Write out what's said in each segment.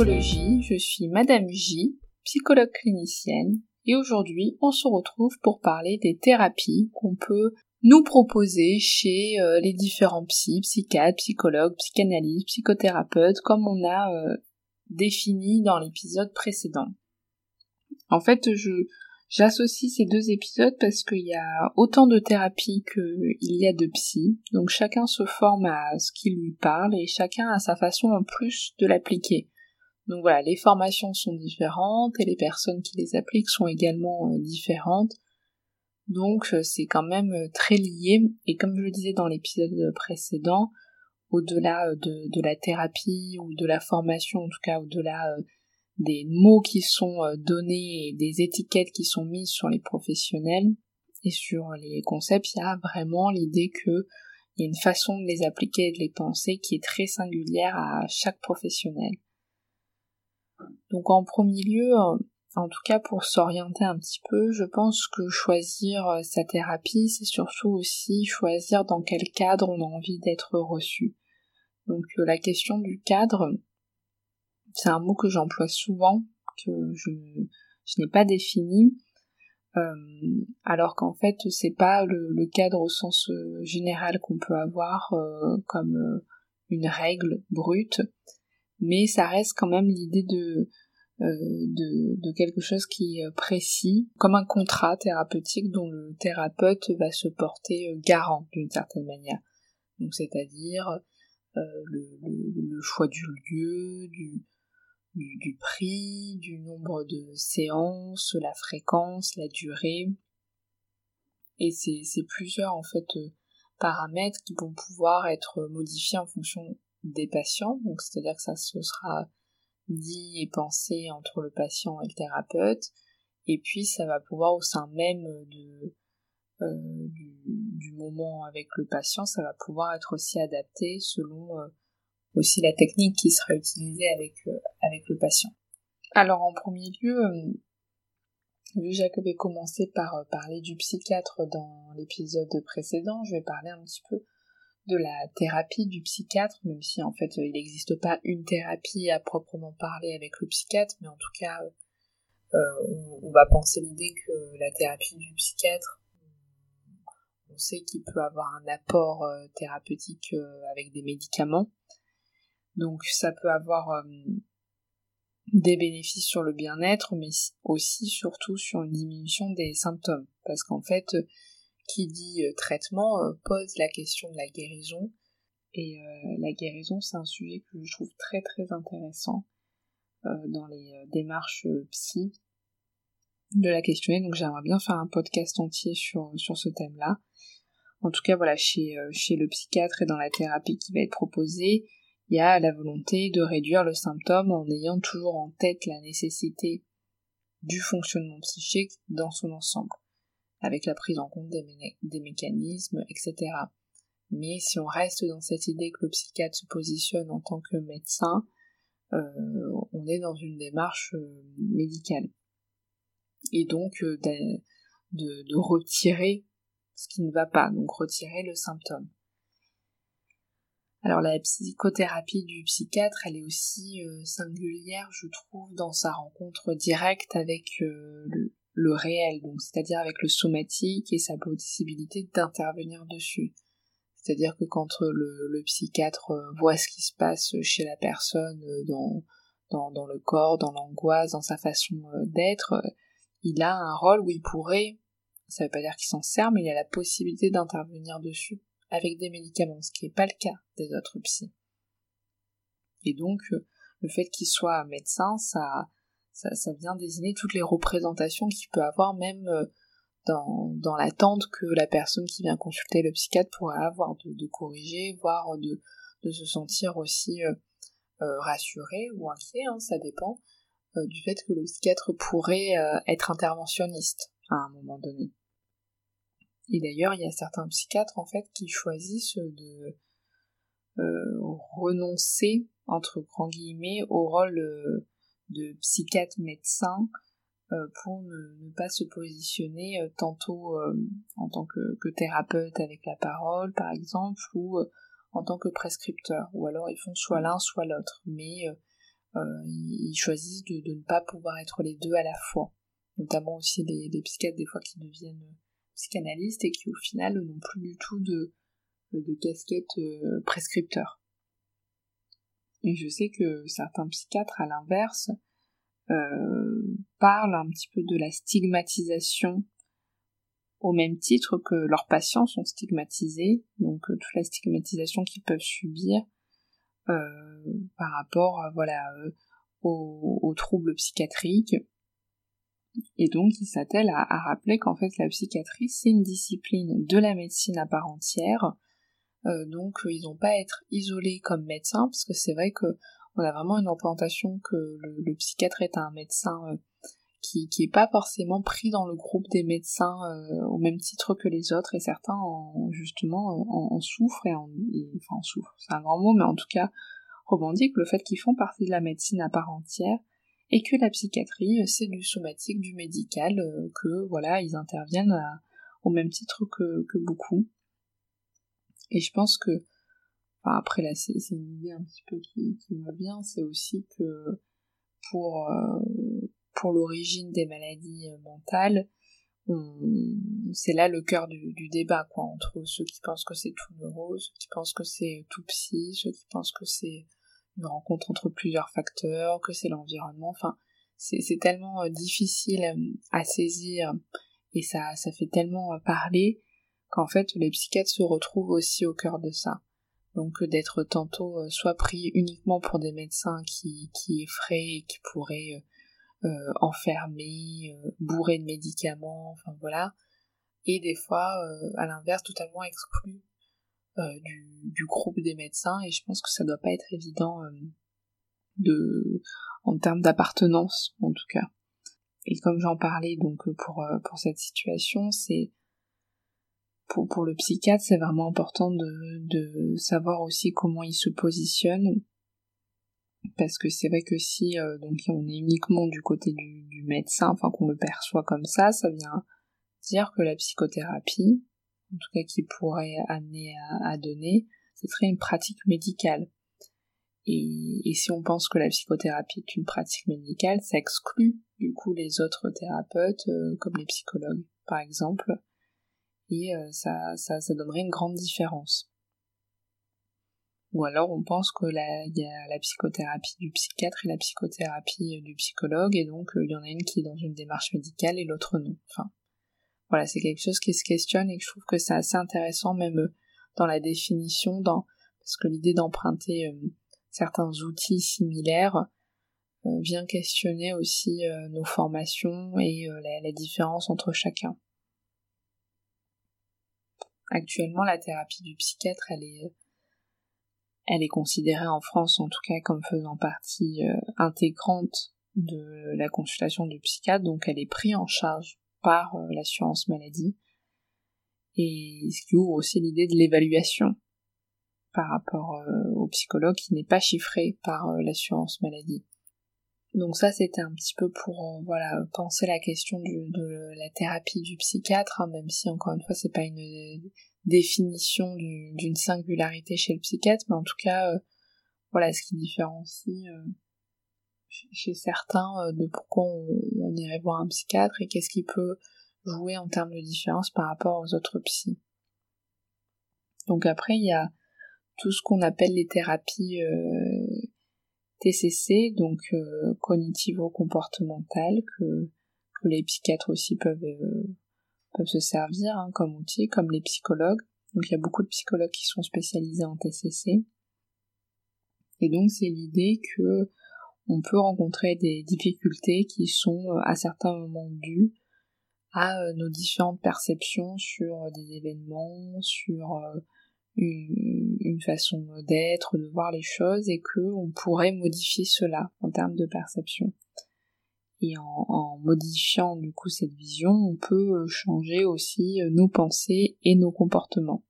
je suis Madame J, psychologue clinicienne, et aujourd'hui on se retrouve pour parler des thérapies qu'on peut nous proposer chez euh, les différents psy, psychiatres, psychologues, psychanalystes, psychothérapeutes, comme on a euh, défini dans l'épisode précédent. En fait, je j'associe ces deux épisodes parce qu'il y a autant de thérapies qu'il y a de psy, donc chacun se forme à ce qui lui parle et chacun a sa façon en plus de l'appliquer. Donc voilà, les formations sont différentes et les personnes qui les appliquent sont également euh, différentes. Donc euh, c'est quand même euh, très lié et comme je le disais dans l'épisode précédent, au-delà de, la thérapie ou de la formation, en tout cas au-delà des mots qui sont donnés et des étiquettes qui sont mises sur les professionnels et sur les concepts, il y a vraiment l'idée que il y a une façon de les appliquer et de les penser qui est très singulière à chaque professionnel. Donc en premier lieu, euh, en tout cas pour s'orienter un petit peu, je pense que choisir euh, sa thérapie, c'est surtout aussi choisir dans quel cadre on a envie d'être reçu. Donc euh, la question du cadre, c'est un mot que j'emploie souvent, que je, n'ai pas défini, alors qu'en fait c'est pas le, cadre au sens général qu'on peut avoir comme une règle brute, mais ça reste quand même l'idée de, euh, de, quelque chose qui est précis, comme un contrat thérapeutique dont le thérapeute va se porter euh, garant d'une certaine manière. Donc c'est-à-dire euh, le, choix du lieu, du, du, du, prix, du nombre de séances, la fréquence, la durée. Et c'est plusieurs en fait paramètres qui vont pouvoir être modifiés en fonction des patients, donc c'est-à-dire que ça se sera dit et pensé entre le patient et le thérapeute, et puis ça va pouvoir au sein même euh, du, moment avec le patient, ça va pouvoir être aussi adapté selon euh, aussi la technique qui sera utilisée avec, euh, le patient. Alors en premier lieu, vu que Jacob est commencé par parler du psychiatre dans l'épisode précédent, je vais parler un petit peu de la thérapie du psychiatre, même si en fait il n'existe pas une thérapie à proprement parler avec le psychiatre, mais en tout cas euh, on, va penser l'idée que la thérapie du psychiatre, on sait qu'il peut avoir un apport euh, thérapeutique euh, avec des médicaments, donc ça peut avoir des bénéfices sur le bien-être, mais aussi surtout sur une diminution des symptômes, parce qu'en fait qui dit euh, traitement euh, pose la question de la guérison. Et euh, la guérison, c'est un sujet que je trouve très très intéressant dans les démarches psy de la questionner. Donc j'aimerais bien faire un podcast entier sur, sur ce thème-là. En tout cas, voilà, chez, chez le psychiatre et dans la thérapie qui va être proposée, il y a la volonté de réduire le symptôme en ayant toujours en tête la nécessité du fonctionnement psychique dans son ensemble avec la prise en compte des, mécanismes, etc. Mais si on reste dans cette idée que le psychiatre se positionne en tant que médecin, euh, on est dans une démarche euh, médicale. Et donc euh, de, de, retirer ce qui ne va pas, donc retirer le symptôme. Alors la psychothérapie du psychiatre, elle est aussi singulière, je trouve, dans sa rencontre directe avec le, le réel, donc c'est-à-dire avec le somatique et sa possibilité d'intervenir dessus. C'est-à-dire que quand le, psychiatre euh, voit ce qui se passe chez la personne euh, dans, dans, le corps, dans l'angoisse, dans sa façon euh, d'être, il a un rôle où il pourrait, ça veut pas dire qu'il s'en sert, mais il a la possibilité d'intervenir dessus avec des médicaments, ce qui n'est pas le cas des autres psys. Et donc, le fait qu'il soit médecin, ça, ça, vient désigner toutes les représentations qu'il peut avoir même euh, dans, dans l'attente que la personne qui vient consulter le psychiatre pourrait avoir de, corriger, voire de, de se sentir aussi euh, euh, rassuré ou inquiet, hein, ça dépend du fait que le psychiatre pourrait être interventionniste à un moment donné. Et d'ailleurs, il y a certains psychiatres en fait qui choisissent de renoncer entre grands guillemets au rôle de psychiatre médecin euh, pour ne, pas se positionner euh, tantôt euh, en tant que, thérapeute avec la parole par exemple ou en tant que prescripteur ou alors ils font soit l'un soit l'autre mais ils choisissent de, ne pas pouvoir être les deux à la fois. Notamment aussi les, les psychiatres des fois qui deviennent psychanalystes et qui au final n'ont plus du tout de, de casquette prescripteur. Et je sais que certains psychiatres, à l'inverse, euh, parlent un petit peu de la stigmatisation au même titre que leurs patients sont stigmatisés, donc euh, toute la stigmatisation qu'ils peuvent subir euh, par rapport voilà aux, troubles psychiatriques. Et donc ils s'attellent à rappeler qu'en fait la psychiatrie c'est une discipline de la médecine à part entière, donc ils n'ont pas à être isolés comme médecins, parce que c'est vrai que on a vraiment une représentation que le, psychiatre est un médecin euh, qui, qui est pas forcément pris dans le groupe des médecins euh, au même titre que les autres et certains en, justement euh, en, souffrent et, en, enfin en souffrent c'est un grand mot mais en tout cas revendiquent le fait qu'ils font partie de la médecine à part entière et que la psychiatrie c'est du somatique du médical que voilà ils interviennent au même titre que beaucoup et je pense que après là, c'est une idée un petit peu qui, me vient, c'est aussi que pour, euh, pour l'origine des maladies euh, mentales, c'est là le cœur du, débat, quoi, entre ceux qui pensent que c'est tout neuro, ceux qui pensent que c'est tout psy, ceux qui pensent que c'est une rencontre entre plusieurs facteurs, que c'est l'environnement, enfin, c'est tellement euh, difficile à saisir et ça, ça fait tellement parler qu'en fait les psychiatres se retrouvent aussi au cœur de ça. Donc d'être tantôt euh, soit pris uniquement pour des médecins qui, qui effraient et qui pourraient euh, euh, enfermer, bourrer de médicaments, enfin voilà, et des fois à l'inverse totalement exclus du, groupe des médecins. Et je pense que ça doit pas être évident de en termes d'appartenance en tout cas. Et comme j'en parlais donc pour, pour cette situation, c'est pour, pour le psychiatre, c'est vraiment important de, de savoir aussi comment il se positionne. Parce que c'est vrai que si euh, donc on est uniquement du côté du, du médecin, enfin qu'on le perçoit comme ça, ça vient dire que la psychothérapie, en tout cas qui pourrait amener à, à donner, ce serait une pratique médicale. Et, et, si on pense que la psychothérapie est une pratique médicale, ça exclut du coup les autres thérapeutes, euh, comme les psychologues par exemple, et euh, ça, ça, ça donnerait une grande différence. Ou alors on pense que il y a la psychothérapie du psychiatre et la psychothérapie euh, du psychologue, et donc euh, il y en a une qui est dans une démarche médicale et l'autre non. Enfin, voilà, c'est quelque chose qui se questionne et que je trouve que c'est assez intéressant même dans la définition, dans parce que l'idée d'emprunter certains outils similaires vient questionner aussi nos formations et la, la différence entre chacun. Actuellement, la thérapie du psychiatre, elle est, considérée en France, en tout cas, comme faisant partie euh, intégrante de la consultation du psychiatre, donc elle est prise en charge par euh, l'assurance maladie, et ce qui ouvre aussi l'idée de l'évaluation par rapport euh, au psychologue qui n'est pas chiffré par l'assurance maladie. Donc ça c'était un petit peu pour voilà penser la question de la thérapie du psychiatre, hein, même si encore une fois c'est pas une définition d'une singularité chez le psychiatre, mais en tout cas, euh, voilà ce qui différencie euh, chez certains euh, de pourquoi on, irait voir un psychiatre et qu'est-ce qui peut jouer en termes de différence par rapport aux autres psys. Donc après, il y a tout ce qu'on appelle les thérapies TCC, donc cognitivo-comportementales, que, que les psychiatres aussi peuvent peuvent se servir hein, comme outil, comme les psychologues. Donc il y a beaucoup de psychologues qui sont spécialisés en TCC. Et donc c'est l'idée que on peut rencontrer des difficultés qui sont euh, à certains moments dues à euh, nos différentes perceptions sur des événements, sur euh, une, une façon d'être, de voir les choses et que on pourrait modifier cela en termes de perception. Et en, modifiant du coup cette vision, on peut euh, changer aussi euh, nos pensées et nos comportements.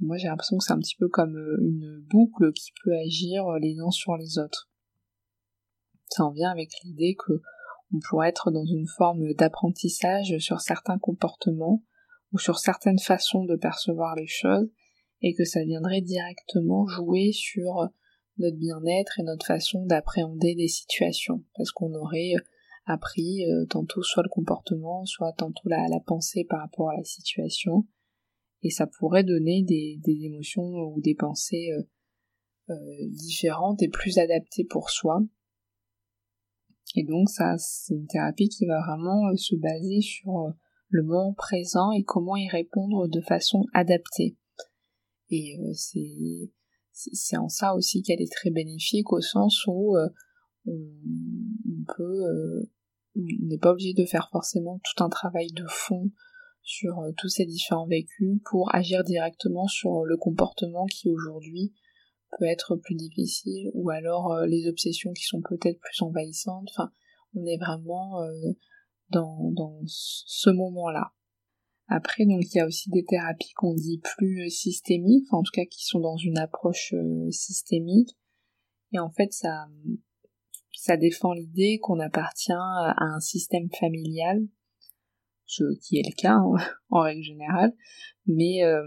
Moi j'ai l'impression que c'est un petit peu comme euh, une boucle qui peut agir les uns sur les autres. Ça en vient avec l'idée que on pourrait être dans une forme d'apprentissage sur certains comportements ou sur certaines façons de percevoir les choses et que ça viendrait directement jouer sur notre bien-être et notre façon d'appréhender des situations, parce qu'on aurait appris tantôt soit le comportement, soit tantôt la, pensée par rapport à la situation, et ça pourrait donner des, émotions ou des pensées différentes et plus adaptées pour soi, et donc ça, c'est une thérapie qui va vraiment euh, se baser sur euh, le moment présent et comment y répondre de façon adaptée. Et euh, c'est c'est en ça aussi qu'elle est très bénéfique au sens où on, peut on n'est pas obligé de faire forcément tout un travail de fond sur tous ces différents vécus pour agir directement sur le comportement qui aujourd'hui peut être plus difficile, ou alors euh, les obsessions qui sont peut-être plus envahissantes. Enfin, on est vraiment euh, dans, dans ce moment-là. Après, donc il y a aussi des thérapies qu'on dit plus systémiques, enfin, en tout cas qui sont dans une approche euh, systémique. Et en fait, ça, ça défend l'idée qu'on appartient à un système familial ce qui est le cas hein, en règle générale, mais euh,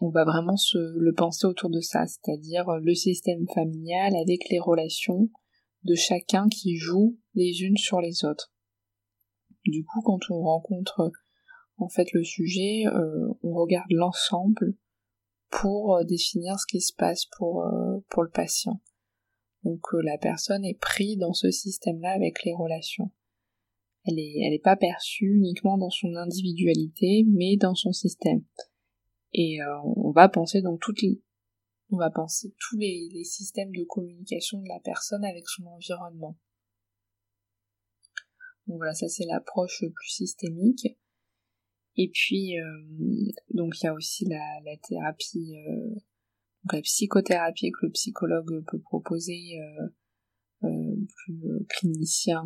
on va vraiment se le penser autour de ça, c'est-à-dire le système familial avec les relations de chacun qui joue les unes sur les autres. Du coup, quand on rencontre en fait le sujet, euh, on regarde l'ensemble pour euh, définir ce qui se passe pour, pour le patient. Donc la personne est prise dans ce système-là avec les relations elle est, elle est pas perçue uniquement dans son individualité, mais dans son système. Et euh, on va penser donc toutes les, on va penser tous les, les, systèmes de communication de la personne avec son environnement. Donc voilà, ça c'est l'approche plus systémique. Et puis euh, donc il y a aussi la, la thérapie, euh, la psychothérapie que le psychologue peut proposer plus clinicien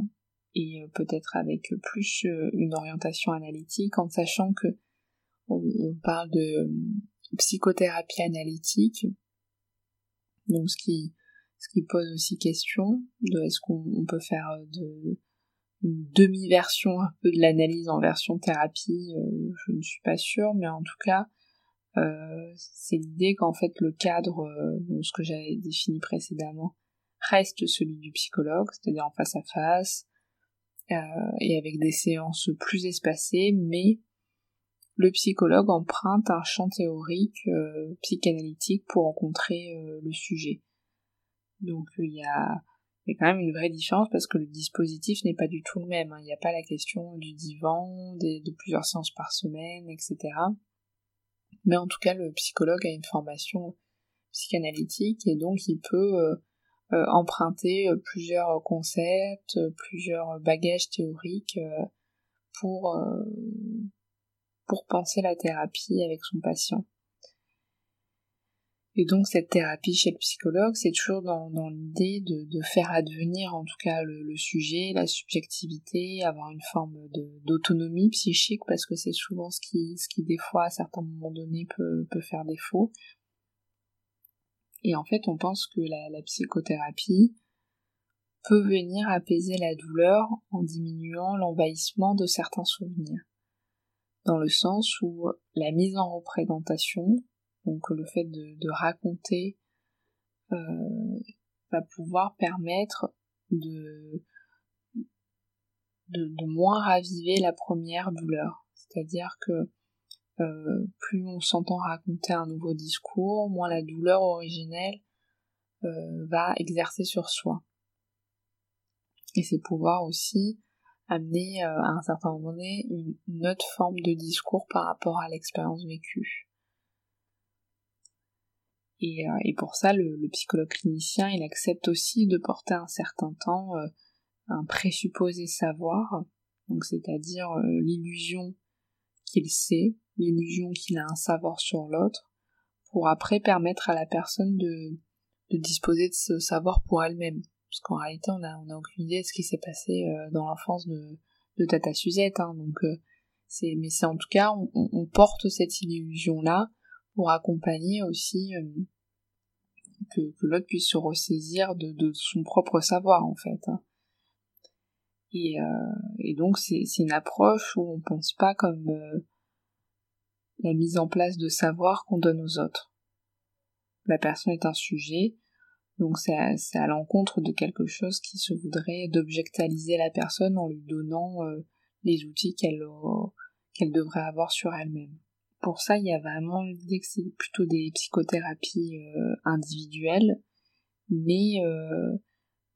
et euh, peut-être avec plus euh, une orientation analytique en sachant que on, parle de euh, psychothérapie analytique. Donc ce qui ce qui pose aussi question de est-ce qu'on peut faire de une demi-version un peu de l'analyse en version thérapie, je ne suis pas sûre, mais en tout cas, euh, c'est l'idée qu'en fait le cadre, donc ce que j'avais défini précédemment, reste celui du psychologue, c'est-à-dire en face à face, euh, et avec des séances plus espacées, mais le psychologue emprunte un champ théorique euh, psychanalytique pour rencontrer euh, le sujet. Donc il y a, y a quand même une vraie différence parce que le dispositif n'est pas du tout le même. Hein. Il n'y a pas la question du divan, de plusieurs séances par semaine, etc. Mais en tout cas, le psychologue a une formation psychanalytique et donc il peut euh, emprunter euh, plusieurs concepts, euh, plusieurs bagages théoriques pour, pour penser la thérapie avec son patient. Et donc cette thérapie chez le psychologue, c'est toujours dans, l'idée de, faire advenir en tout cas le, sujet, la subjectivité, avoir une forme d'autonomie psychique, parce que c'est souvent ce qui, ce qui des fois à certains moments donnés peut faire défaut. Et en fait, on pense que la, psychothérapie peut venir apaiser la douleur en diminuant l'envahissement de certains souvenirs. Dans le sens où la mise en représentation, donc le fait de, raconter, euh, va pouvoir permettre de, moins raviver la première douleur. C'est-à-dire que euh, plus on s'entend raconter un nouveau discours, moins la douleur originelle euh, va exercer sur soi. Et c'est pouvoir aussi amener à un certain moment donné une, autre forme de discours par rapport à l'expérience vécue. Et, pour ça, le, psychologue clinicien, il accepte aussi de porter un certain temps un présupposé savoir, donc c'est-à-dire l'illusion qu'il sait, l'illusion qu'il a un savoir sur l'autre, pour après permettre à la personne de, disposer de ce savoir pour elle-même. Parce qu'en réalité, on a, on a aucune idée de ce qui s'est passé euh, dans l'enfance de, Tata Suzette. Hein, donc, euh, c'est, mais c'est en tout cas, on, on porte cette illusion-là pour accompagner aussi euh, que, l'autre puisse se ressaisir de, son propre savoir, en fait. Hein. Et, euh, et, donc, c'est, une approche où on pense pas comme la mise en place de savoir qu'on donne aux autres. La personne est un sujet, Donc c'est à, l'encontre de quelque chose qui se voudrait d'objectaliser la personne en lui donnant euh, les outils qu'elle devrait avoir sur elle-même. Pour ça, il y a vraiment l'idée que c'est plutôt des psychothérapies euh, individuelles, mais euh,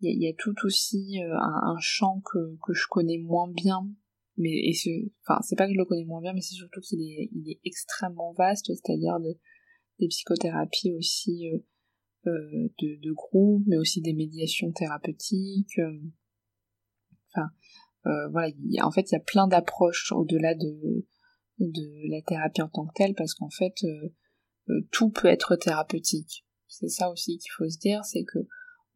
il y, a tout aussi un, champ que, que je connais moins bien. Mais et enfin c'est pas que je le connais moins bien mais c'est surtout qu'il est il est extrêmement vaste c'est-à-dire de, des psychothérapies aussi euh, euh, de, de groupe mais aussi des médiations thérapeutiques euh, enfin voilà en fait il y a plein d'approches au-delà de de la thérapie en tant que telle parce qu'en fait tout peut être thérapeutique c'est ça aussi qu'il faut se dire c'est que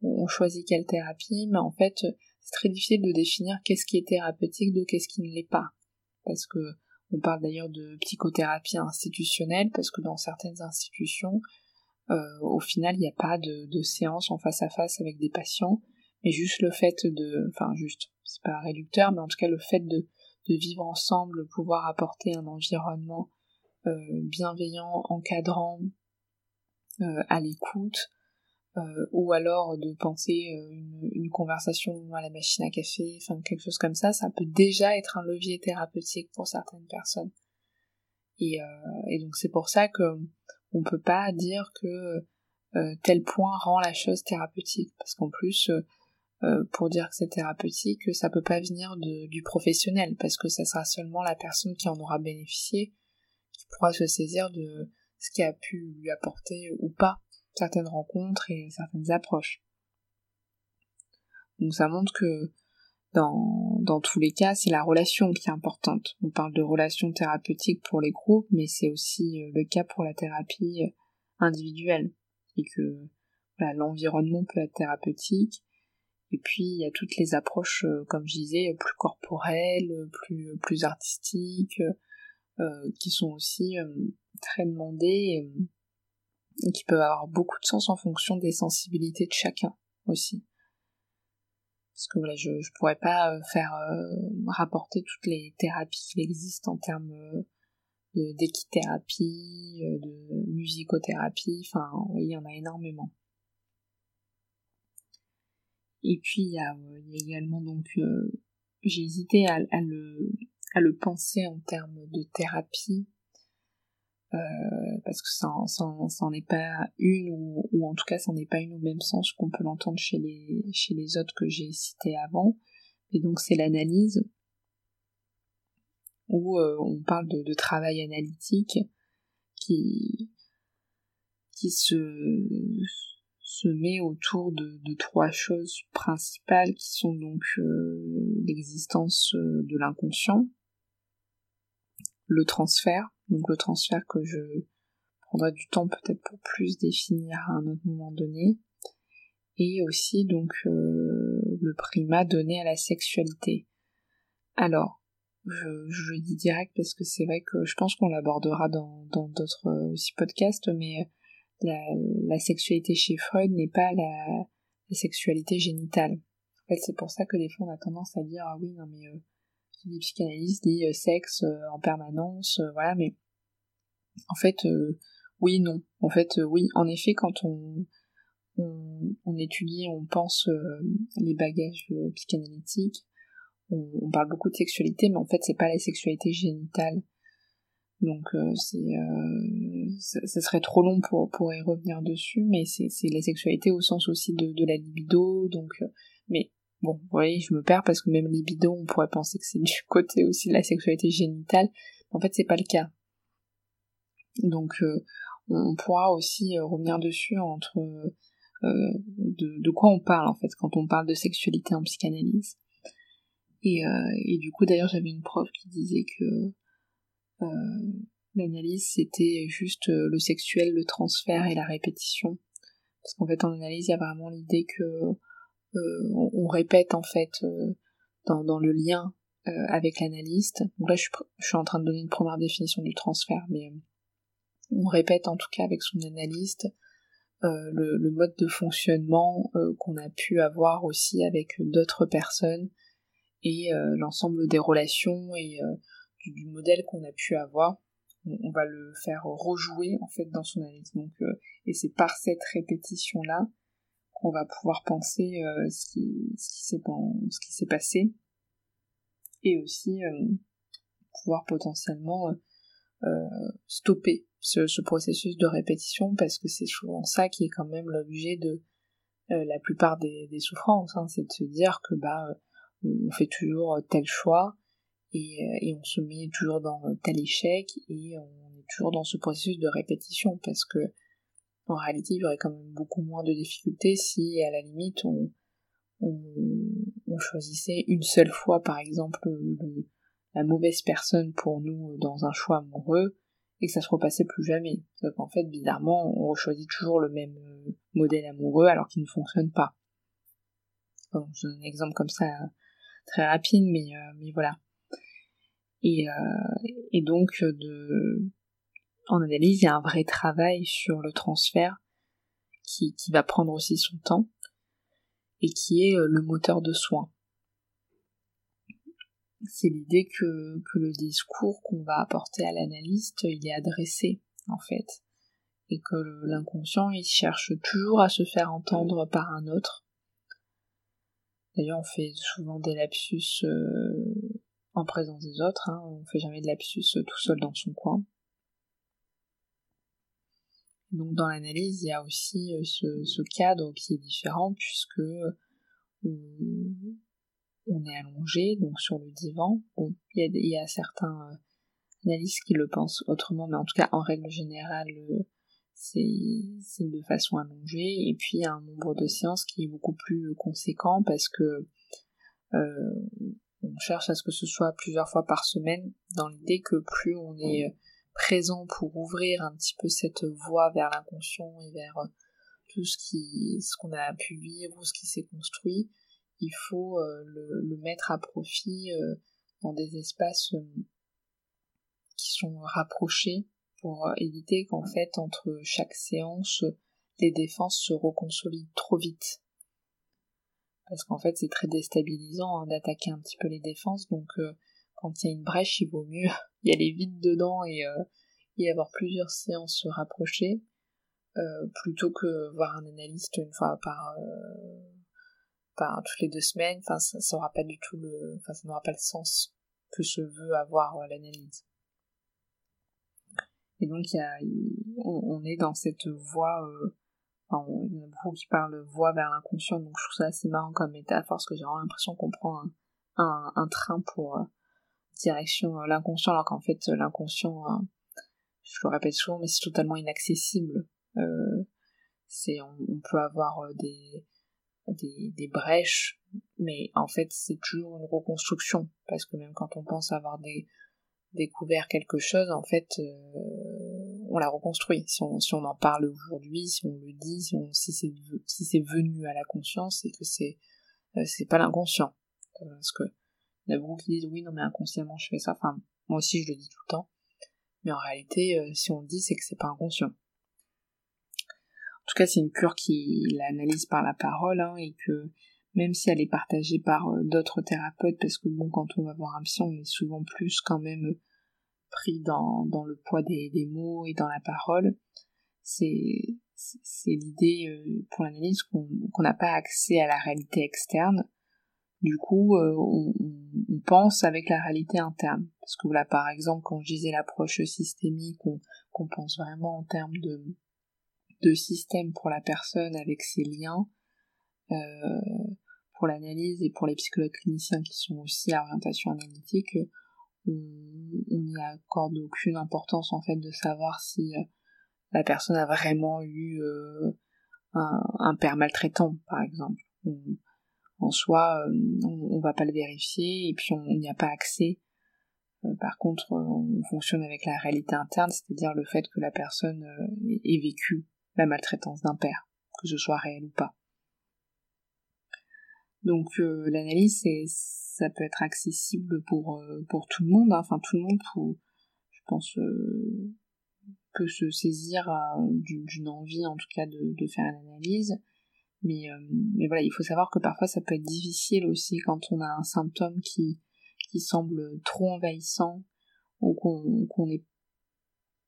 on choisit quelle thérapie mais en fait c'est très difficile de définir qu'est-ce qui est thérapeutique de qu'est-ce qui ne l'est pas. Parce que on parle d'ailleurs de psychothérapie institutionnelle, parce que dans certaines institutions, euh, au final, il n'y a pas de, de, séance en face à face avec des patients, mais juste le fait de, enfin juste, c'est pas réducteur, mais en tout cas le fait de, de vivre ensemble, pouvoir apporter un environnement euh, bienveillant, encadrant, euh, à l'écoute, euh, ou alors de penser une, conversation à la machine à café, enfin quelque chose comme ça, ça peut déjà être un levier thérapeutique pour certaines personnes. Et, et donc c'est pour ça que on peut pas dire que tel point rend la chose thérapeutique, parce qu'en plus pour dire que c'est thérapeutique, ça peut pas venir de, du professionnel, parce que ça sera seulement la personne qui en aura bénéficié qui pourra se saisir de ce qui a pu lui apporter ou pas certaines rencontres et certaines approches. Donc ça montre que dans, dans tous les cas, c'est la relation qui est importante. On parle de relation thérapeutique pour les groupes, mais c'est aussi euh, le cas pour la thérapie euh, individuelle. Et que l'environnement peut être thérapeutique. Et puis il y a toutes les approches, euh, comme je disais, plus corporelles, plus, plus artistiques, qui sont aussi très demandées et qui peuvent avoir beaucoup de sens en fonction des sensibilités de chacun aussi. Parce que voilà, je, je pourrais pas euh, faire euh, rapporter toutes les thérapies qui existent en termes euh, de d'équithérapie, de musicothérapie, enfin il y en a énormément. Et puis il y a, il y a également donc j'ai hésité à, à, le à le penser en termes de thérapie euh, parce que ça, ça, n'est pas une ou, ou, en tout cas ça n'est pas une au même sens qu'on peut l'entendre chez les chez les autres que j'ai cités avant. Et donc c'est l'analyse où euh, on parle de, de, travail analytique qui qui se se met autour de, trois choses principales qui sont donc euh, l'existence de l'inconscient le transfert donc le transfert que je prendrai du temps peut-être pour plus définir à un autre moment donné, et aussi donc euh, le primat donné à la sexualité. Alors, je, le dis direct parce que c'est vrai que je pense qu'on l'abordera dans d'autres euh, aussi podcasts, mais la, sexualité chez Freud n'est pas la, sexualité génitale. En fait, c'est pour ça que des fois on a tendance à dire ah oui non mais euh, les psychanalystes dit euh, sexe euh, en permanence, euh, voilà, mais en fait, oui, non. En fait, oui, en effet, quand on, on, étudie, on pense les bagages psychanalytiques, on, parle beaucoup de sexualité, mais en fait, c'est pas la sexualité génitale. Donc, c'est, ça, serait trop long pour, pour y revenir dessus, mais c'est, la sexualité au sens aussi de, de la libido, donc, mais Bon, vous voyez, je me perds parce que même libido, on pourrait penser que c'est du côté aussi de la sexualité génitale. En fait, c'est pas le cas. Donc, euh, on pourra aussi euh, revenir dessus entre euh, de, quoi on parle en fait quand on parle de sexualité en psychanalyse. Et, et du coup, d'ailleurs, j'avais une prof qui disait que l'analyse c'était juste le sexuel, le transfert et la répétition. Parce qu'en fait, en analyse, il y a vraiment l'idée que euh, on, répète en fait euh, dans, dans, le lien euh, avec l'analyste. Donc là, je, je, suis en train de donner une première définition du transfert, mais on répète en tout cas avec son analyste le, le, mode de fonctionnement qu'on a pu avoir aussi avec d'autres personnes et l'ensemble des relations et du, modèle qu'on a pu avoir. On, va le faire rejouer en fait dans son analyse. Donc, et c'est par cette répétition là qu'on va pouvoir penser ce qui, ce qui s'est passé et aussi pouvoir potentiellement stopper ce, processus de répétition parce que c'est souvent ça qui est quand même l'objet de la plupart des, souffrances, hein, c'est de se dire que bah on fait toujours tel choix et, et, on se met toujours dans tel échec et on est toujours dans ce processus de répétition parce que en réalité il y aurait quand même beaucoup moins de difficultés si à la limite on, on, choisissait une seule fois par exemple la mauvaise personne pour nous dans un choix amoureux et que ça se repassait plus jamais. Donc en fait bizarrement on choisit toujours le même euh, modèle amoureux alors qu'il ne fonctionne pas. Je donne un exemple comme ça très rapide mais, euh, mais voilà. Et, euh, et donc de en analyse, il y a un vrai travail sur le transfert qui, qui va prendre aussi son temps et qui est euh, le moteur de soins. C'est l'idée que, que le discours qu'on va apporter à l'analyste, il est adressé, en fait. Et que l'inconscient, il cherche toujours à se faire entendre par un autre. D'ailleurs, on fait souvent des lapsus euh, en présence des autres, hein. on fait jamais de lapsus tout seul dans son coin. Donc dans l'analyse, il y a aussi euh, ce, cadre qui est différent puisque on, est allongé donc sur le divan. Bon, il y a, certains euh, analystes qui le pensent autrement, mais en tout cas en règle générale, euh, c'est de façon allongée. Et puis il y a un nombre de séances qui est beaucoup plus conséquent parce que on cherche à ce que ce soit plusieurs fois par semaine dans l'idée que plus on est présent pour ouvrir un petit peu cette voie vers l'inconscient et vers euh, tout ce qui ce qu'on a pu vivre ou ce qui s'est construit il faut euh, le, mettre à profit euh, dans des espaces qui sont rapprochés pour éviter qu'en fait entre chaque séance les défenses se reconsolident trop vite parce qu'en fait c'est très déstabilisant hein, d'attaquer un petit peu les défenses donc quand il y a une brèche, il vaut mieux y aller vite dedans et, euh, avoir plusieurs séances se rapprocher, euh, plutôt que voir un analyste une fois par, euh, toutes les deux semaines. Enfin, ça, ça pas du tout le, enfin, ça n'aura pas le sens que se veut avoir l'analyse. Et donc, y a, on, est dans cette voie, enfin, il y en a beaucoup qui parlent voie vers l'inconscient, donc je trouve ça assez marrant comme métaphore, parce que j'ai vraiment l'impression qu'on prend un, un, train pour, direction euh, l'inconscient, alors qu'en fait euh, l'inconscient, hein, je le répète souvent, mais c'est totalement inaccessible. Euh, c'est on, peut avoir des, des, des brèches, mais en fait c'est toujours une reconstruction parce que même quand on pense avoir découvert quelque chose, en fait on l'a reconstruit. Si on, en parle aujourd'hui, si on le dit, si, c'est venu à la conscience, c'est que c'est c'est pas l'inconscient. Parce que il y qui disent oui, non, mais inconsciemment je fais ça. Enfin, moi aussi je le dis tout le temps. Mais en réalité, euh, si on le dit, c'est que c'est pas inconscient. En tout cas, c'est une cure qui l'analyse par la parole, hein, et que même si elle est partagée par euh, d'autres thérapeutes, parce que bon, quand on va voir un psy, on est souvent plus quand même pris dans, dans le poids des, des mots et dans la parole. C'est c'est l'idée euh, pour l'analyse qu'on n'a pas accès à la réalité externe, du coup, euh, on, pense avec la réalité interne. Parce que là, par exemple, quand je disais l'approche systémique, qu'on pense vraiment en termes de, de système pour la personne avec ses liens, euh, pour l'analyse et pour les psychologues cliniciens qui sont aussi à orientation analytique, on n'y accorde aucune importance en fait de savoir si euh, la personne a vraiment eu un, un, père maltraitant, par exemple en soi, euh, on, on, va pas le vérifier et puis on n'y a pas accès. Euh, par contre, euh, on fonctionne avec la réalité interne, c'est-à-dire le fait que la personne ait vécu la maltraitance d'un père, que ce soit réel ou pas. Donc l'analyse, ça peut être accessible pour pour tout le monde. Hein. Enfin, tout le monde, je pense, peut se saisir d'une envie, en tout cas, de, de faire une analyse. Mais, euh, mais voilà, il faut savoir que parfois ça peut être difficile aussi quand on a un symptôme qui, qui semble trop envahissant ou qu'on est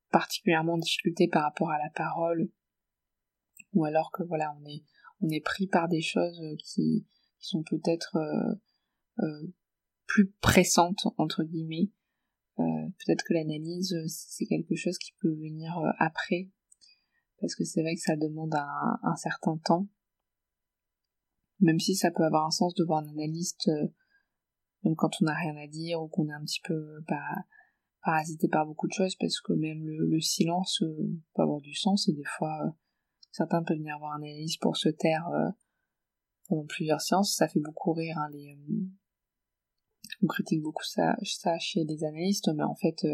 particulièrement en difficulté par rapport à la parole ou alors que voilà on est on est pris par des choses qui, qui sont peut-être plus pressantes entre guillemets. peut-être que l'analyse c'est quelque chose qui peut venir après parce que c'est vrai que ça demande un, certain temps même si ça peut avoir un sens de voir un analyste même quand on n'a rien à dire ou qu'on est un petit peu bah, parasité par beaucoup de choses parce que même le, silence euh, peut avoir du sens et des fois euh, certains peuvent venir voir un analyste pour se taire euh, plusieurs séances ça fait beaucoup rire hein, les on critique beaucoup ça, chez les analystes mais en fait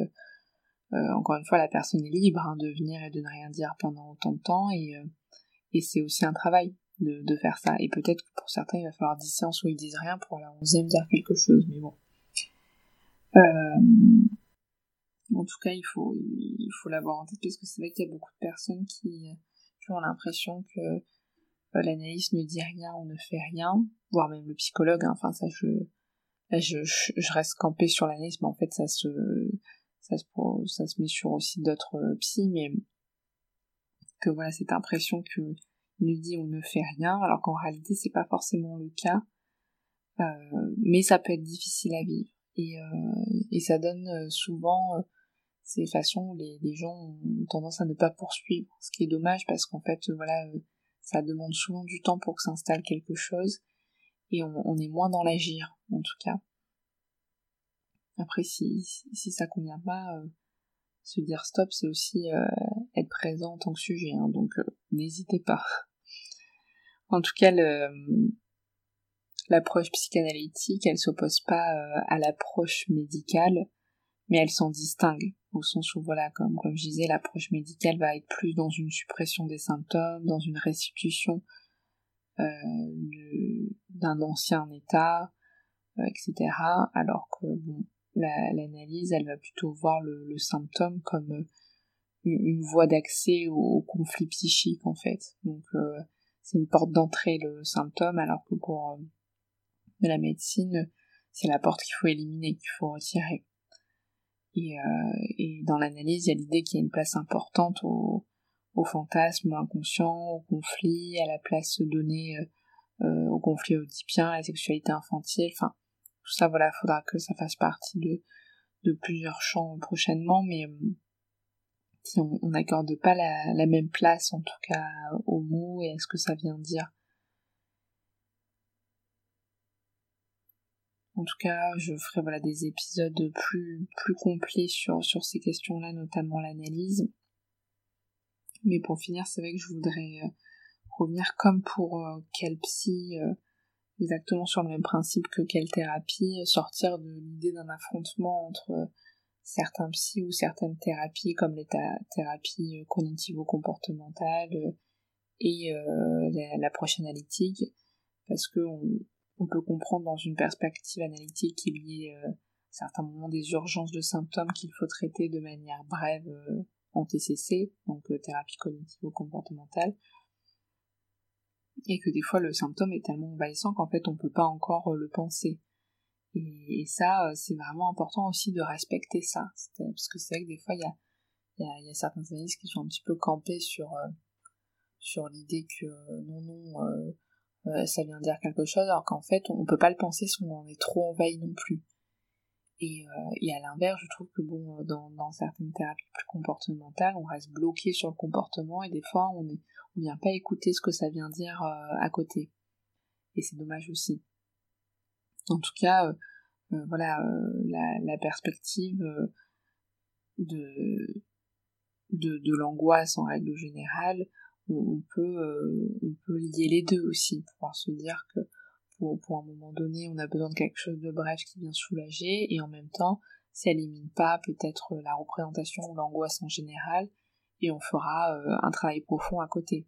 encore une fois la personne est libre hein, de venir et de ne rien dire pendant autant de temps et, c'est aussi un travail de, faire ça. Et peut-être que pour certains il va falloir 10 séances où ils disent rien pour la onzième dire quelque chose mais bon. Euh, en tout cas, il faut, il faut l'avoir en tête parce que c'est vrai qu'il y a beaucoup de personnes qui, ont l'impression que euh, l'analyste ne dit rien, on ne fait rien, voire même le psychologue. Hein. enfin, ça, je, je, je, reste campé sur l'analyse, mais en fait, ça se, ça se, ça se met sur aussi d'autres euh, psy, mais que voilà, cette impression que ne dit on ne fait rien, alors qu'en réalité, c'est pas forcément le cas. Euh, mais ça peut être difficile à vivre et, euh, et ça donne euh, souvent ces façons les, les gens ont tendance à ne pas poursuivre, ce qui est dommage parce qu'en fait, voilà, euh, ça demande souvent du temps pour que s'installe quelque chose et on, est moins dans l'agir, en tout cas. Après, si, ça convient pas, euh, se dire stop, c'est aussi euh, être présent en tant que sujet, hein, donc n'hésitez pas. En tout cas, l'approche psychanalytique, elle s'oppose pas à l'approche médicale, mais elle s'en distingue au sens où voilà, comme, comme je disais, l'approche médicale va être plus dans une suppression des symptômes, dans une restitution euh, d'un ancien état, euh, etc. Alors que bon, l'analyse, elle va plutôt voir le, symptôme comme euh, une, voie d'accès au, conflit psychique en fait. Donc c'est une porte d'entrée le symptôme, alors que pour la médecine, c'est la porte qu'il faut éliminer, qu'il faut retirer. Euh, et, dans l'analyse, il y a l'idée qu'il y a une place importante au, fantasme inconscient, au conflit, à la place donnée euh, euh, au conflit oedipien, à la sexualité infantile, enfin, tout ça, voilà, il faudra que ça fasse partie de, de plusieurs champs prochainement, mais si on n'accorde pas la, la, même place, en tout cas, aux mots et à ce que ça vient dire En tout cas, je ferai voilà des épisodes plus complets sur ces questions-là, notamment l'analyse. Mais pour finir, c'est vrai que je voudrais euh, revenir comme pour euh, quel psy, euh, exactement sur le même principe que quelle thérapie, sortir de l'idée d'un affrontement entre certains psys ou certaines thérapies comme les thérapies cognitivo-comportementales et l'approche analytique, parce que on peut comprendre dans une perspective analytique qu'il y ait euh, certains moments des urgences de symptômes qu'il faut traiter de manière brève euh, en TCC, donc euh, thérapie cognitivo-comportementale, et que des fois le symptôme est tellement envahissant qu'en fait on ne peut pas encore le penser. Et, ça, c'est vraiment important aussi de respecter ça, parce que c'est vrai que des fois il y a, y, y a, certains analystes qui sont un petit peu campés sur, sur l'idée que non, non, euh, ça vient dire quelque chose, alors qu'en fait, on peut pas le penser si on en est trop envahi non plus. Et, euh, à l'inverse, je trouve que bon, dans, dans, certaines thérapies plus comportementales, on reste bloqué sur le comportement et des fois, on on vient pas écouter ce que ça vient dire euh, à côté. Et c'est dommage aussi. En tout cas, voilà, la, perspective de, de l'angoisse en règle générale, on, peut euh, on peut lier les deux aussi, pouvoir se dire que pour, pour un moment donné, on a besoin de quelque chose de bref qui vient soulager, et en même temps, ça élimine pas peut-être la représentation ou l'angoisse en général, et on fera euh, un travail profond à côté.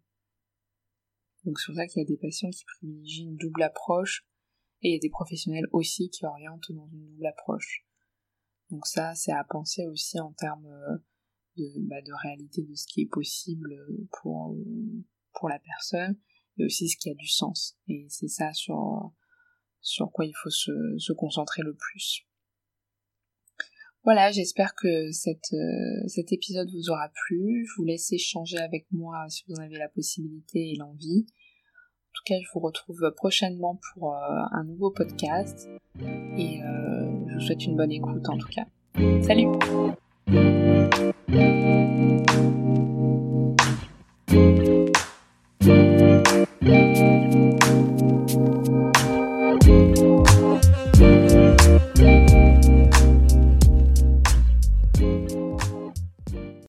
Donc c'est pour ça qu'il y a des patients qui privilégient une double approche, et il y a des professionnels aussi qui orientent dans une double approche. Donc ça, c'est à penser aussi en termes euh, de, bah, de réalité de ce qui est possible pour, pour la personne et aussi ce qui a du sens. Et c'est ça sur, sur quoi il faut se, se concentrer le plus. Voilà, j'espère que euh, cet épisode vous aura plu. Je vous laisse échanger avec moi si vous en avez la possibilité et l'envie. tout cas, je vous retrouve prochainement pour un nouveau podcast et je vous souhaite une bonne écoute en tout cas. Salut thank you